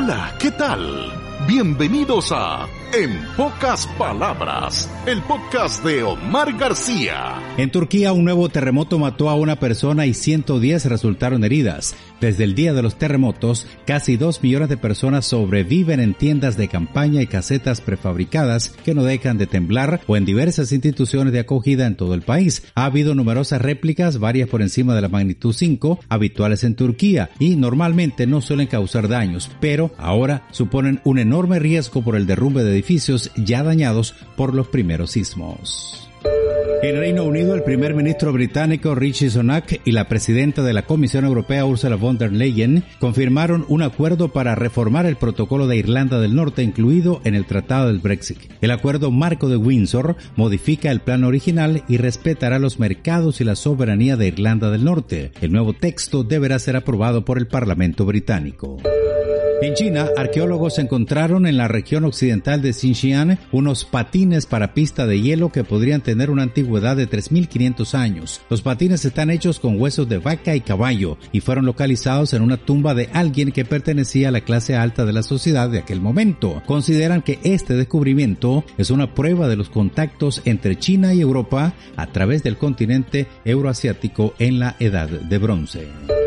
Hola, ¿qué tal? Bienvenidos a En pocas palabras, el podcast de Omar García. En Turquía un nuevo terremoto mató a una persona y 110 resultaron heridas. Desde el día de los terremotos, casi 2 millones de personas sobreviven en tiendas de campaña y casetas prefabricadas que no dejan de temblar o en diversas instituciones de acogida en todo el país. Ha habido numerosas réplicas, varias por encima de la magnitud 5, habituales en Turquía y normalmente no suelen causar daños, pero ahora suponen un enorme riesgo por el derrumbe de edificios ya dañados por los primeros sismos. En Reino Unido, el primer ministro británico Richie Sunak y la presidenta de la Comisión Europea Ursula von der Leyen confirmaron un acuerdo para reformar el protocolo de Irlanda del Norte incluido en el Tratado del Brexit. El acuerdo marco de Windsor modifica el plan original y respetará los mercados y la soberanía de Irlanda del Norte. El nuevo texto deberá ser aprobado por el Parlamento británico. En China, arqueólogos encontraron en la región occidental de Xinjiang unos patines para pista de hielo que podrían tener una antigüedad de 3.500 años. Los patines están hechos con huesos de vaca y caballo y fueron localizados en una tumba de alguien que pertenecía a la clase alta de la sociedad de aquel momento. Consideran que este descubrimiento es una prueba de los contactos entre China y Europa a través del continente euroasiático en la Edad de Bronce.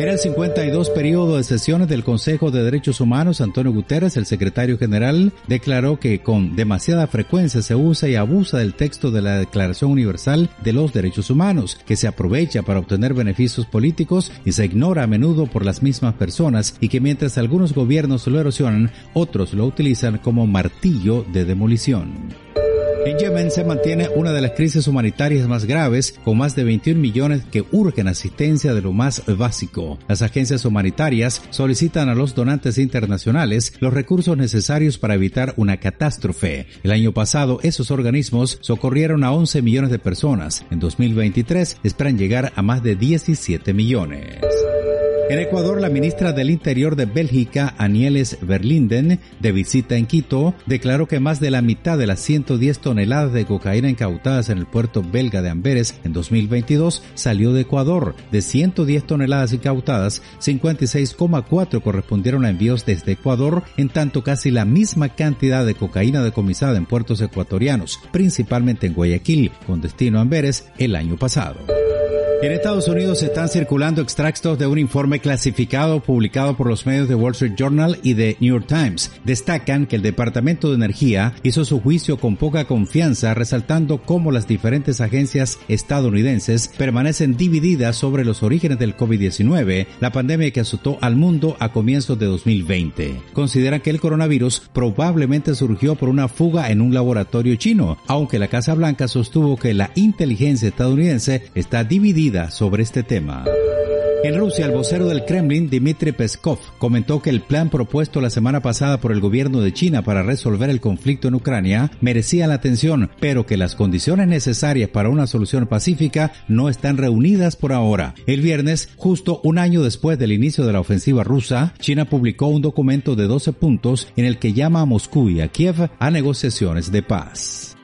En el 52 periodo de sesiones del Consejo de Derechos Humanos, Antonio Guterres, el secretario general, declaró que con demasiada frecuencia se usa y abusa del texto de la Declaración Universal de los Derechos Humanos, que se aprovecha para obtener beneficios políticos y se ignora a menudo por las mismas personas y que mientras algunos gobiernos lo erosionan, otros lo utilizan como martillo de demolición. En Yemen se mantiene una de las crisis humanitarias más graves, con más de 21 millones que urgen asistencia de lo más básico. Las agencias humanitarias solicitan a los donantes internacionales los recursos necesarios para evitar una catástrofe. El año pasado, esos organismos socorrieron a 11 millones de personas. En 2023 esperan llegar a más de 17 millones. En Ecuador, la ministra del Interior de Bélgica, Anieles Verlinden, de visita en Quito, declaró que más de la mitad de las 110 toneladas de cocaína incautadas en el puerto belga de Amberes en 2022 salió de Ecuador. De 110 toneladas incautadas, 56,4 correspondieron a envíos desde Ecuador, en tanto casi la misma cantidad de cocaína decomisada en puertos ecuatorianos, principalmente en Guayaquil, con destino a Amberes, el año pasado. En Estados Unidos están circulando extractos de un informe clasificado publicado por los medios de Wall Street Journal y de New York Times. Destacan que el Departamento de Energía hizo su juicio con poca confianza, resaltando cómo las diferentes agencias estadounidenses permanecen divididas sobre los orígenes del COVID-19, la pandemia que azotó al mundo a comienzos de 2020. Consideran que el coronavirus probablemente surgió por una fuga en un laboratorio chino, aunque la Casa Blanca sostuvo que la inteligencia estadounidense está dividida sobre este tema. En Rusia, el vocero del Kremlin, Dmitry Peskov, comentó que el plan propuesto la semana pasada por el gobierno de China para resolver el conflicto en Ucrania merecía la atención, pero que las condiciones necesarias para una solución pacífica no están reunidas por ahora. El viernes, justo un año después del inicio de la ofensiva rusa, China publicó un documento de 12 puntos en el que llama a Moscú y a Kiev a negociaciones de paz.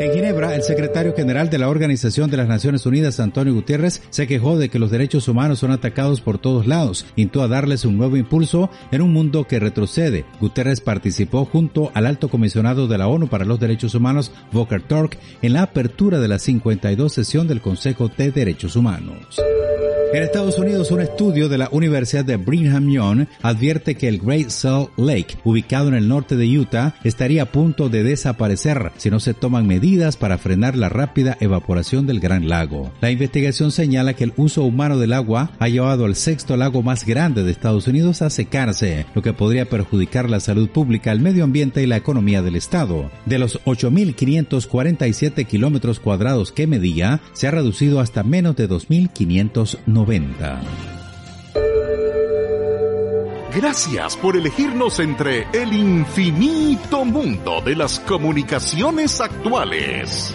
En Ginebra, el secretario general de la Organización de las Naciones Unidas, Antonio Gutiérrez, se quejó de que los derechos humanos son atacados por todos lados, intentó a darles un nuevo impulso en un mundo que retrocede. Guterres participó junto al alto comisionado de la ONU para los Derechos Humanos, Volker Turk, en la apertura de la 52 sesión del Consejo de Derechos Humanos. En Estados Unidos, un estudio de la Universidad de Brigham Young advierte que el Great Salt Lake, ubicado en el norte de Utah, estaría a punto de desaparecer si no se toman medidas para frenar la rápida evaporación del Gran Lago. La investigación señala que el uso humano del agua ha llevado al sexto lago más grande de Estados Unidos a secarse, lo que podría perjudicar la salud pública, el medio ambiente y la economía del estado. De los 8.547 kilómetros cuadrados que medía, se ha reducido hasta menos de 2.590. Gracias por elegirnos entre el infinito mundo de las comunicaciones actuales.